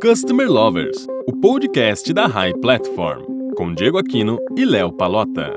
Customer Lovers, o podcast da High Platform, com Diego Aquino e Léo Palota.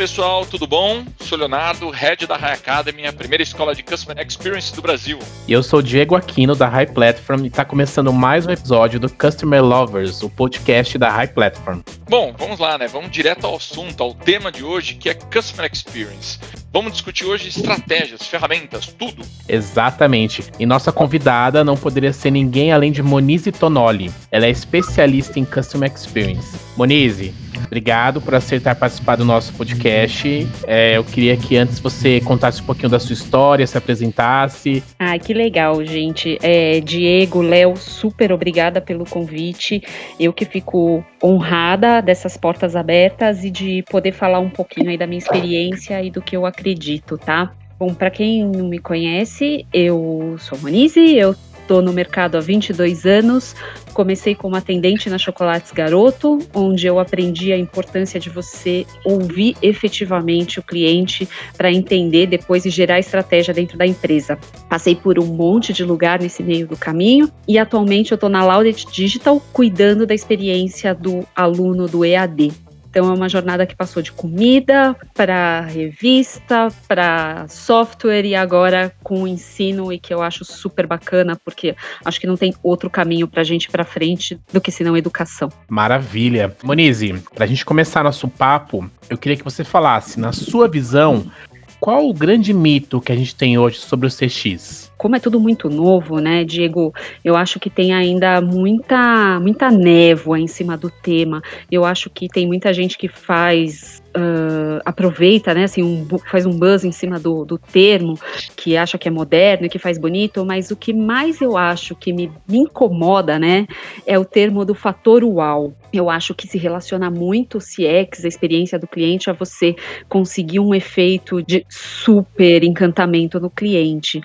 Pessoal, tudo bom? Sou Leonardo, head da High Academy, a primeira escola de Customer Experience do Brasil. E eu sou Diego Aquino da High Platform e está começando mais um episódio do Customer Lovers, o podcast da High Platform. Bom, vamos lá, né? Vamos direto ao assunto, ao tema de hoje, que é Customer Experience. Vamos discutir hoje estratégias, ferramentas, tudo. Exatamente. E nossa convidada não poderia ser ninguém além de Monize Tonoli. Ela é especialista em Customer Experience. Monize, obrigado por aceitar participar do nosso podcast. É, eu queria que antes você contasse um pouquinho da sua história, se apresentasse. Ah, que legal, gente. É, Diego, Léo, super obrigada pelo convite. Eu que fico honrada dessas portas abertas e de poder falar um pouquinho aí da minha experiência e do que eu acredito, tá? Bom, para quem não me conhece, eu sou Monize, eu Estou no mercado há 22 anos. Comecei como atendente na Chocolates Garoto, onde eu aprendi a importância de você ouvir efetivamente o cliente para entender depois e gerar estratégia dentro da empresa. Passei por um monte de lugar nesse meio do caminho e atualmente eu estou na Laudet Digital cuidando da experiência do aluno do EAD. Então é uma jornada que passou de comida para revista, para software e agora com o ensino e que eu acho super bacana porque acho que não tem outro caminho para a gente para frente do que senão educação. Maravilha. Monize, para a gente começar nosso papo, eu queria que você falasse, na sua visão, qual o grande mito que a gente tem hoje sobre o CX? Como é tudo muito novo, né, Diego? Eu acho que tem ainda muita, muita névoa em cima do tema. Eu acho que tem muita gente que faz Uh, aproveita, né, assim, um, faz um buzz em cima do, do termo, que acha que é moderno e que faz bonito, mas o que mais eu acho que me, me incomoda, né, é o termo do fator uau. Eu acho que se relaciona muito o CX, a experiência do cliente, a você conseguir um efeito de super encantamento no cliente.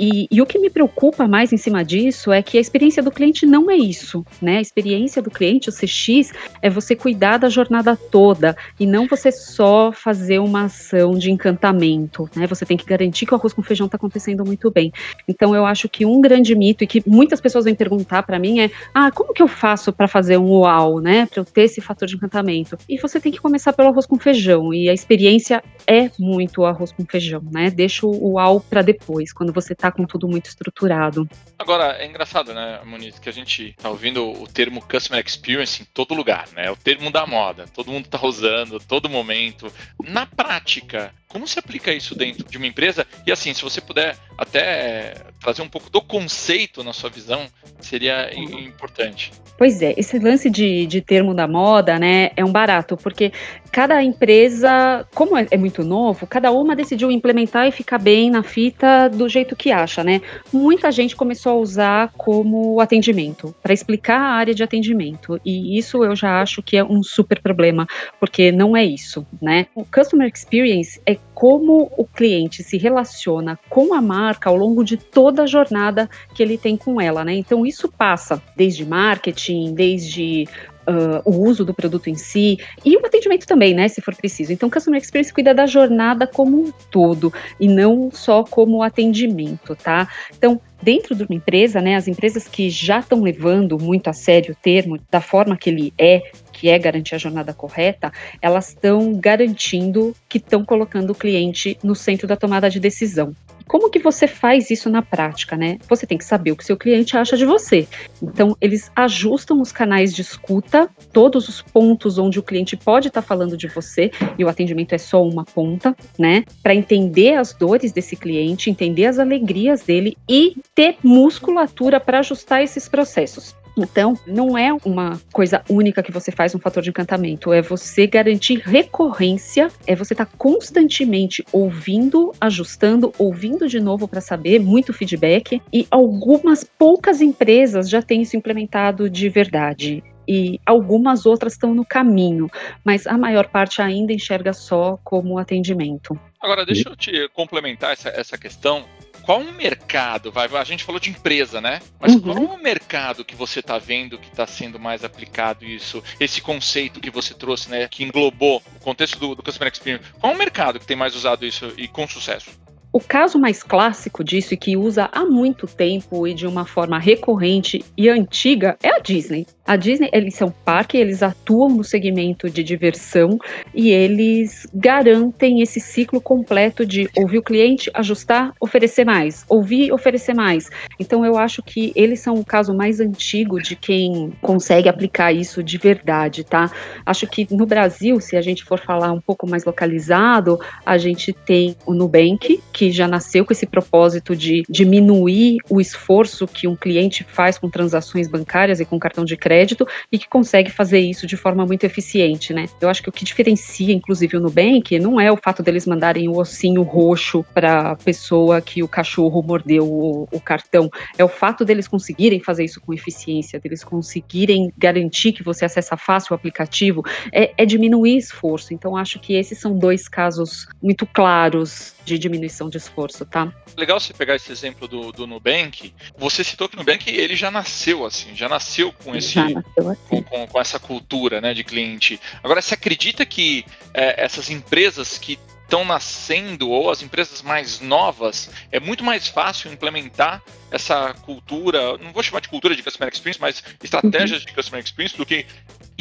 E, e, o que me preocupa mais em cima disso é que a experiência do cliente não é isso, né? A experiência do cliente, o CX, é você cuidar da jornada toda e não você só fazer uma ação de encantamento, né? Você tem que garantir que o arroz com feijão está acontecendo muito bem. Então, eu acho que um grande mito e que muitas pessoas vêm perguntar para mim é: ah, como que eu faço para fazer um uau, né? Para eu ter esse fator de encantamento? E você tem que começar pelo arroz com feijão e a experiência é muito o arroz com feijão, né? Deixa o uau para depois, quando você está com tudo muito estruturado. Agora, é engraçado, né, Moniz, que a gente tá ouvindo o termo Customer Experience em todo lugar, né? É o termo da moda, todo mundo tá usando, todo momento. Na prática, como se aplica isso dentro de uma empresa? E assim, se você puder até trazer um pouco do conceito na sua visão, seria importante. Pois é, esse lance de, de termo da moda, né, é um barato, porque cada empresa, como é, é muito novo, cada uma decidiu implementar e ficar bem na fita do jeito que acha, né? Muita gente começou a usar como atendimento, para explicar a área de atendimento, e isso eu já acho que é um super problema, porque não é isso, né? O Customer Experience é como o cliente se relaciona com a marca ao longo de toda a jornada que ele tem com ela, né? Então isso passa desde marketing, desde Uh, o uso do produto em si e o atendimento também, né, se for preciso. Então, Customer Experience cuida da jornada como um todo e não só como atendimento, tá? Então, dentro de uma empresa, né, as empresas que já estão levando muito a sério o termo da forma que ele é, que é garantir a jornada correta, elas estão garantindo que estão colocando o cliente no centro da tomada de decisão. Como que você faz isso na prática, né? Você tem que saber o que seu cliente acha de você. Então, eles ajustam os canais de escuta, todos os pontos onde o cliente pode estar tá falando de você, e o atendimento é só uma ponta, né? Para entender as dores desse cliente, entender as alegrias dele e ter musculatura para ajustar esses processos. Então, não é uma coisa única que você faz um fator de encantamento, é você garantir recorrência, é você estar tá constantemente ouvindo, ajustando, ouvindo de novo para saber, muito feedback, e algumas poucas empresas já têm isso implementado de verdade. E algumas outras estão no caminho, mas a maior parte ainda enxerga só como atendimento. Agora, deixa eu te complementar essa, essa questão qual o mercado? Vai, a gente falou de empresa, né? Mas Uhum. qual o mercado que você está vendo que está sendo mais aplicado isso? Esse conceito que você trouxe, né? Que englobou o contexto do, do Customer Experience. Qual o mercado que tem mais usado isso e com sucesso? O caso mais clássico disso e que usa há muito tempo e de uma forma recorrente e antiga é a Disney. A Disney, eles são parque, eles atuam no segmento de diversão e eles garantem esse ciclo completo de ouvir o cliente, ajustar, oferecer mais, ouvir, oferecer mais. Então eu acho que eles são o caso mais antigo de quem consegue aplicar isso de verdade, tá? Acho que no Brasil, se a gente for falar um pouco mais localizado, a gente tem o Nubank, que já nasceu com esse propósito de diminuir o esforço que um cliente faz com transações bancárias e com cartão de crédito e que consegue fazer isso de forma muito eficiente, né? Eu acho que o que diferencia, inclusive, o Nubank não é o fato deles mandarem o ossinho roxo para a pessoa que o cachorro mordeu o, o cartão, é o fato deles conseguirem fazer isso com eficiência, deles conseguirem garantir que você acessa fácil o aplicativo, é, é diminuir esforço. Então, acho que esses são dois casos muito claros de diminuição de esforço, tá? Legal você pegar esse exemplo do, do Nubank. Você citou que o Nubank ele já nasceu assim, já nasceu com esse nasceu assim. com, com- com essa cultura né, de cliente. Agora, você acredita que é, essas empresas que estão nascendo ou as empresas mais novas é muito mais fácil implementar essa cultura, não vou chamar de cultura de customer experience, mas estratégias de customer experience do que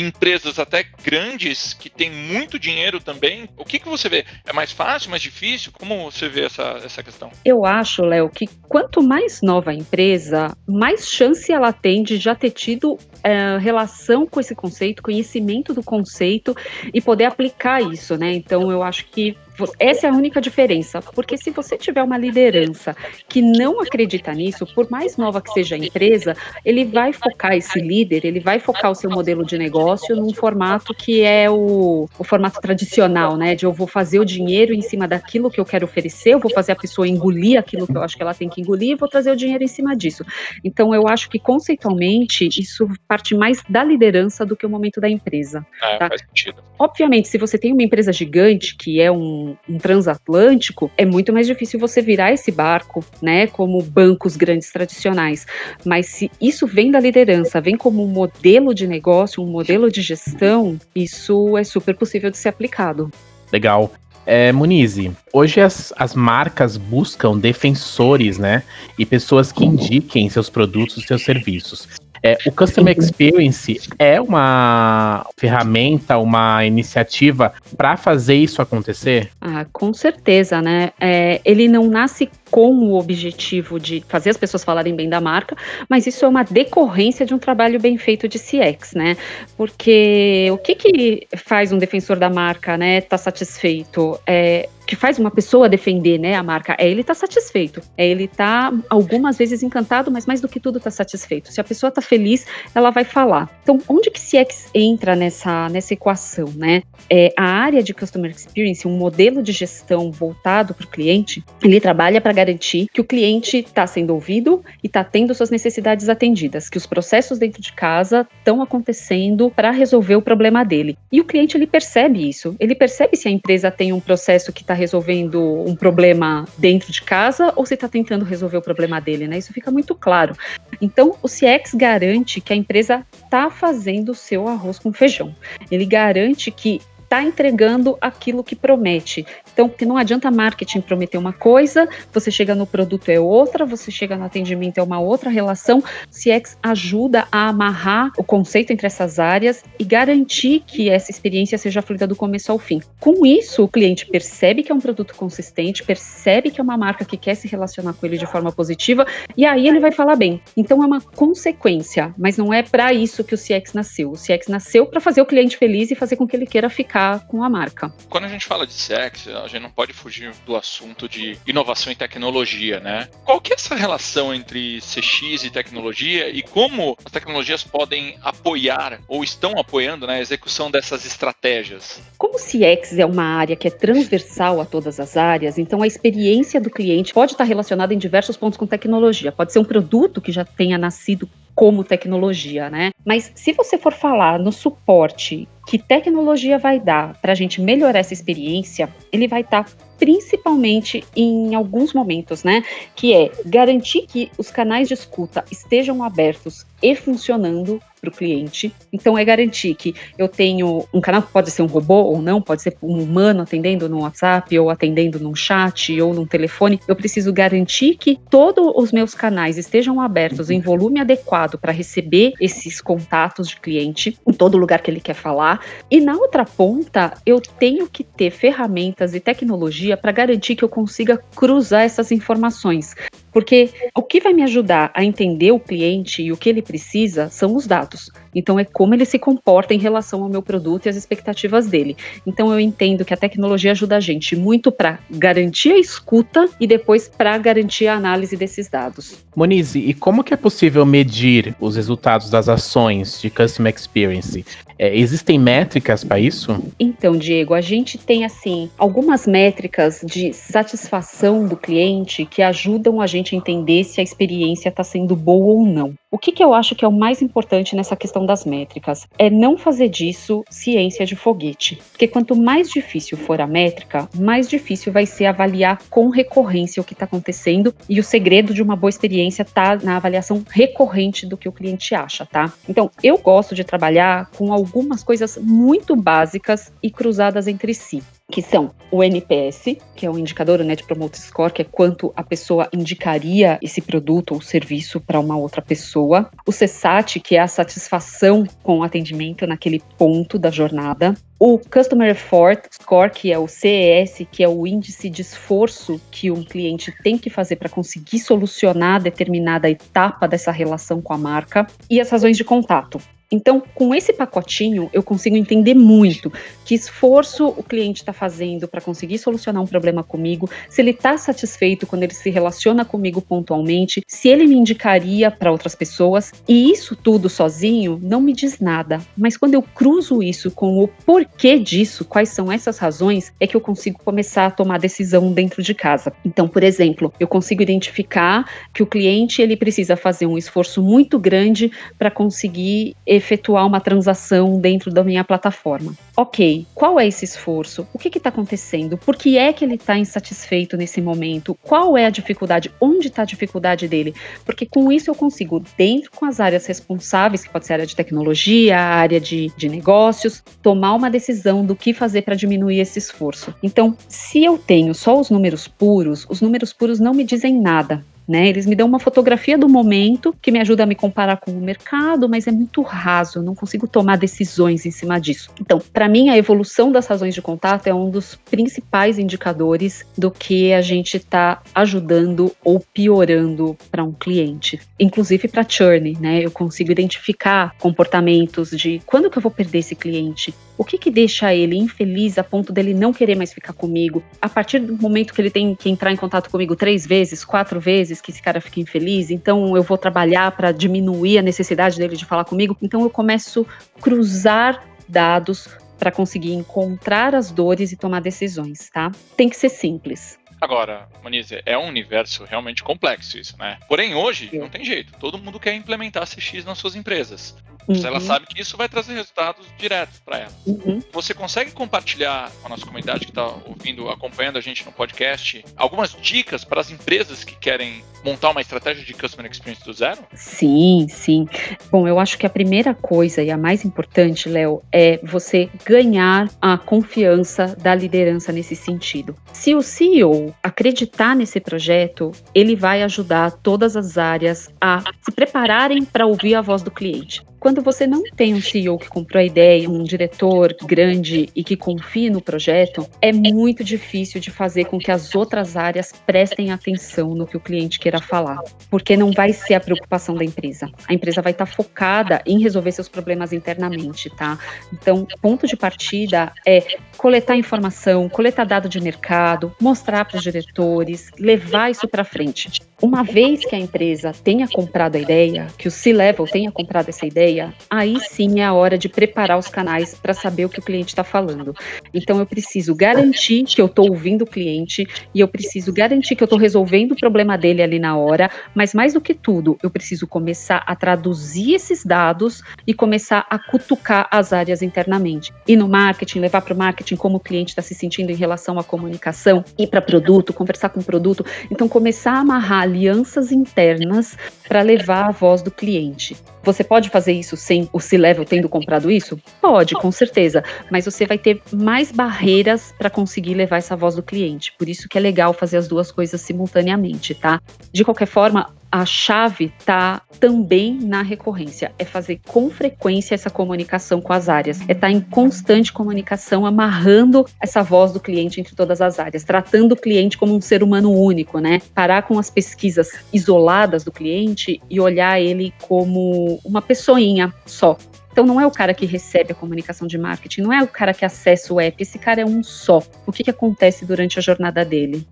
empresas até grandes que têm muito dinheiro também. O que, que você vê? É mais fácil, mais difícil? Como você vê essa, essa questão? Eu acho, Léo, que quanto mais nova a empresa, mais chance ela tem de já ter tido é, relação com esse conceito, conhecimento do conceito e poder aplicar isso, né? Então eu acho que essa é a única diferença, porque se você tiver uma liderança que não acredita nisso, por mais nova que seja a empresa, ele vai focar esse líder, ele vai focar o seu modelo de negócio num formato que é o, o formato tradicional, né? De eu vou fazer o dinheiro em cima daquilo que eu quero oferecer, eu vou fazer a pessoa engolir aquilo que eu acho que ela tem que engolir e vou trazer o dinheiro em cima disso. Então eu acho que conceitualmente isso parte mais da liderança do que o momento da empresa. É, Tá. faz sentido. Obviamente, se você tem uma empresa gigante, que é um, um transatlântico, é muito mais difícil você virar esse barco, né? Como bancos grandes tradicionais. Mas se isso vem da liderança, vem como um modelo de negócio, um modelo de gestão, isso é super possível de ser aplicado. Legal. É, Munize, hoje as, as marcas buscam defensores, né? E pessoas que indiquem seus produtos, seus serviços. É, o Customer Experience é uma ferramenta, uma iniciativa para fazer isso acontecer? Ah, com certeza, né? É, ele não nasce com o objetivo de fazer as pessoas falarem bem da marca, mas isso é uma decorrência de um trabalho bem feito de CX, né? Porque o que, que faz um defensor da marca, né, tá satisfeito? É, que faz uma pessoa defender, né, a marca, é ele tá satisfeito. É ele tá algumas vezes encantado, mas mais do que tudo tá satisfeito. Se a pessoa tá feliz, ela vai falar. Então, onde que CX entra nessa nessa equação, né? É, a área de Customer Experience, um modelo de gestão voltado para o cliente, ele trabalha para garantir que o cliente está sendo ouvido e está tendo suas necessidades atendidas, que os processos dentro de casa estão acontecendo para resolver o problema dele. E o cliente ele percebe isso, ele percebe se a empresa tem um processo que está resolvendo um problema dentro de casa ou se está tentando resolver o problema dele, né? Isso fica muito claro. Então, o CX garante que a empresa está fazendo o seu arroz com feijão. Ele garante que está entregando aquilo que promete. Então, porque não adianta marketing prometer uma coisa, você chega no produto é outra, você chega no atendimento é uma outra relação. CX ajuda a amarrar o conceito entre essas áreas e garantir que essa experiência seja fluida do começo ao fim. Com isso, o cliente percebe que é um produto consistente, percebe que é uma marca que quer se relacionar com ele de forma positiva e aí ele vai falar bem. Então é uma consequência, mas não é para isso que o CX nasceu. O CX nasceu para fazer o cliente feliz e fazer com que ele queira ficar com a marca. Quando a gente fala de CX, a gente não pode fugir do assunto de inovação e tecnologia, né? Qual que é essa relação entre CX e tecnologia e como as tecnologias podem apoiar ou estão apoiando né, a execução dessas estratégias? Como o CX é uma área que é transversal a todas as áreas, então a experiência do cliente pode estar relacionada em diversos pontos com tecnologia. Pode ser um produto que já tenha nascido como tecnologia, né? Mas se você for falar no suporte que tecnologia vai dar para a gente melhorar essa experiência, ele vai estar tá principalmente em alguns momentos, né? Que é garantir que os canais de escuta estejam abertos e funcionando para o cliente. Então, é garantir que eu tenho um canal que pode ser um robô ou não, pode ser um humano atendendo no WhatsApp ou atendendo num chat ou num telefone. Eu preciso garantir que todos os meus canais estejam abertos em volume adequado para receber esses contatos de cliente em todo lugar que ele quer falar. E na outra ponta, eu tenho que ter ferramentas e tecnologia para garantir que eu consiga cruzar essas informações. Porque o que vai me ajudar a entender o cliente e o que ele precisa são os dados. Então, é como ele se comporta em relação ao meu produto e as expectativas dele. Então, eu entendo que a tecnologia ajuda a gente muito para garantir a escuta e depois para garantir a análise desses dados. Monize, e como que é possível medir os resultados das ações de Customer Experience? É, existem métricas para isso? Então, Diego, a gente tem assim algumas métricas de satisfação do cliente que ajudam a gente a entender se a experiência está sendo boa ou não. O que, que eu acho que é o mais importante nessa questão das métricas? É não fazer disso ciência de foguete. Porque quanto mais difícil for a métrica, mais difícil vai ser avaliar com recorrência o que está acontecendo. E o segredo de uma boa experiência está na avaliação recorrente do que o cliente acha, tá? Então, eu gosto de trabalhar com algumas coisas muito básicas e cruzadas entre si que são o NPS, que é o indicador, o Net Promoter Score, que é quanto a pessoa indicaria esse produto ou serviço para uma outra pessoa, o CSAT, que é a satisfação com o atendimento naquele ponto da jornada, o Customer Effort Score, que é o CES, que é o índice de esforço que um cliente tem que fazer para conseguir solucionar determinada etapa dessa relação com a marca, e as razões de contato, então, com esse pacotinho, eu consigo entender muito que esforço o cliente está fazendo para conseguir solucionar um problema comigo, se ele está satisfeito quando ele se relaciona comigo pontualmente, se ele me indicaria para outras pessoas. E isso tudo sozinho não me diz nada. Mas quando eu cruzo isso com o porquê disso, quais são essas razões, é que eu consigo começar a tomar decisão dentro de casa. Então, por exemplo, eu consigo identificar que o cliente ele precisa fazer um esforço muito grande para conseguir efetuar uma transação dentro da minha plataforma. Ok, qual é esse esforço? O que está acontecendo? Por que é que ele está insatisfeito nesse momento? Qual é a dificuldade? Onde está a dificuldade dele? Porque com isso eu consigo, dentro com as áreas responsáveis, que pode ser a área de tecnologia, a área de, de negócios, tomar uma decisão do que fazer para diminuir esse esforço. Então, se eu tenho só os números puros, os números puros não me dizem nada né? Eles me dão uma fotografia do momento que me ajuda a me comparar com o mercado, mas é muito raso, eu não consigo tomar decisões em cima disso. Então, para mim, a evolução das razões de contato é um dos principais indicadores do que a gente está ajudando ou piorando para um cliente, inclusive para churn, né? Eu consigo identificar comportamentos de quando que eu vou perder esse cliente, o que que deixa ele infeliz a ponto dele não querer mais ficar comigo? A partir do momento que ele tem que entrar em contato comigo três vezes, quatro vezes, que esse cara fica infeliz, então eu vou trabalhar para diminuir a necessidade dele de falar comigo. Então eu começo a cruzar dados para conseguir encontrar as dores e tomar decisões, tá? Tem que ser simples. Agora, Manize, é um universo realmente complexo isso, né? Porém, hoje, não tem jeito. Todo mundo quer implementar CX nas suas empresas. Uhum. Ela sabe que isso vai trazer resultados diretos para ela. Uhum. Você consegue compartilhar com a nossa comunidade que está ouvindo, acompanhando a gente no podcast, algumas dicas para as empresas que querem montar uma estratégia de Customer Experience do zero? Sim, sim. Bom, eu acho que a primeira coisa e a mais importante, Léo, é você ganhar a confiança da liderança nesse sentido. Se o CEO acreditar nesse projeto, ele vai ajudar todas as áreas a se prepararem para ouvir a voz do cliente. Quando você não tem um CEO que comprou a ideia, um diretor grande e que confia no projeto, é muito difícil de fazer com que as outras áreas prestem atenção no que o cliente queira falar, porque não vai ser a preocupação da empresa. A empresa vai estar focada em resolver seus problemas internamente, tá? Então, ponto de partida é coletar informação, coletar dado de mercado, mostrar para os diretores, levar isso para frente. Uma vez que a empresa tenha comprado a ideia, que o C-Level tenha comprado essa ideia, aí sim é a hora de preparar os canais para saber o que o cliente está falando. Então eu preciso garantir que eu estou ouvindo o cliente e eu preciso garantir que eu estou resolvendo o problema dele ali na hora, mas mais do que tudo, eu preciso começar a traduzir esses dados e começar a cutucar as áreas internamente. E no marketing, levar para o marketing como o cliente está se sentindo em relação à comunicação, ir para produto, conversar com o produto. Então começar a amarrar alianças internas para levar a voz do cliente. Você pode fazer isso sem o C-Level tendo comprado isso? Pode, com certeza, mas você vai ter mais barreiras para conseguir levar essa voz do cliente. Por isso que é legal fazer as duas coisas simultaneamente, tá? De qualquer forma, a chave está também na recorrência, é fazer com frequência essa comunicação com as áreas, é estar tá em constante comunicação, amarrando essa voz do cliente entre todas as áreas, tratando o cliente como um ser humano único, né? Parar com as pesquisas isoladas do cliente e olhar ele como uma pessoinha só. Então não é o cara que recebe a comunicação de marketing, não é o cara que acessa o app, esse cara é um só. O que, que acontece durante a jornada dele?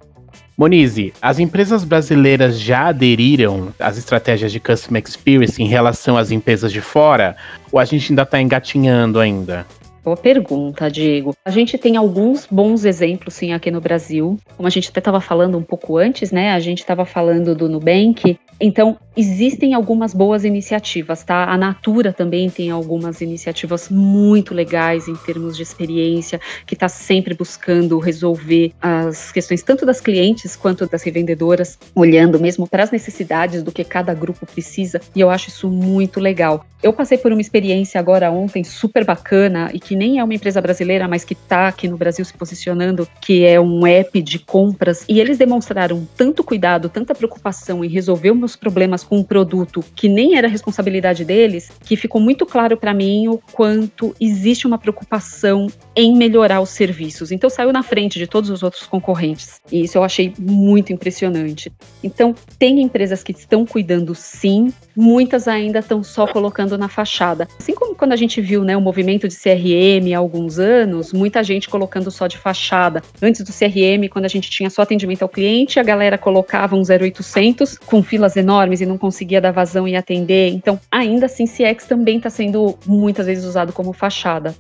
Monize, as empresas brasileiras já aderiram às estratégias de Customer Experience em relação às empresas de fora? Ou a gente ainda está engatinhando ainda? Boa pergunta, Diego. A gente tem alguns bons exemplos, sim, aqui no Brasil. Como a gente até estava falando um pouco antes, né? A gente estava falando do Nubank. Então, existem algumas boas iniciativas, tá? A Natura também tem algumas iniciativas muito legais em termos de experiência, que está sempre buscando resolver as questões tanto das clientes quanto das revendedoras, olhando mesmo para as necessidades do que cada grupo precisa, e eu acho isso muito legal. Eu passei por uma experiência agora ontem super bacana e que nem é uma empresa brasileira, mas que está aqui no Brasil se posicionando, que é um app de compras, e eles demonstraram tanto cuidado, tanta preocupação em resolver problemas com um produto que nem era responsabilidade deles, que ficou muito claro para mim o quanto existe uma preocupação em melhorar os serviços. Então saiu na frente de todos os outros concorrentes. E isso eu achei muito impressionante. Então, tem empresas que estão cuidando sim, muitas ainda estão só colocando na fachada. Assim como quando a gente viu né, o movimento de CRM há alguns anos, muita gente colocando só de fachada. Antes do CRM, quando a gente tinha só atendimento ao cliente, a galera colocava um 0800 com filas enormes e não conseguia dar vazão e atender. Então, ainda assim, CX também está sendo muitas vezes usado como fachada.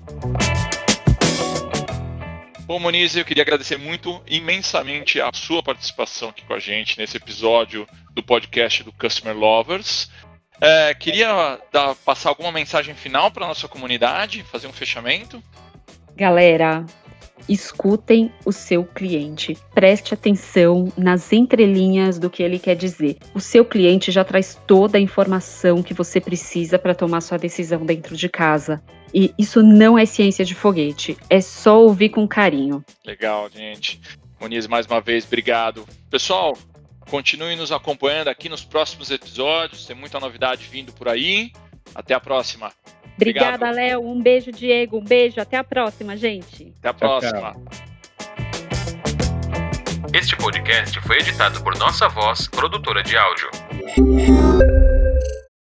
Bom, Moniz, eu queria agradecer muito, imensamente, a sua participação aqui com a gente nesse episódio do podcast do Customer Lovers. É, queria dar, passar alguma mensagem final para a nossa comunidade, fazer um fechamento. Galera, escutem o seu cliente. Preste atenção nas entrelinhas do que ele quer dizer. O seu cliente já traz toda a informação que você precisa para tomar sua decisão dentro de casa. E isso não é ciência de foguete, é só ouvir com carinho. Legal, gente. Moniz, mais uma vez, obrigado. Pessoal, continue nos acompanhando aqui nos próximos episódios, tem muita novidade vindo por aí. Até a próxima. Obrigada, Léo. Um beijo, Diego. Um beijo. Até a próxima, gente. Até a próxima. Este podcast foi editado por Nossa Voz, produtora de áudio.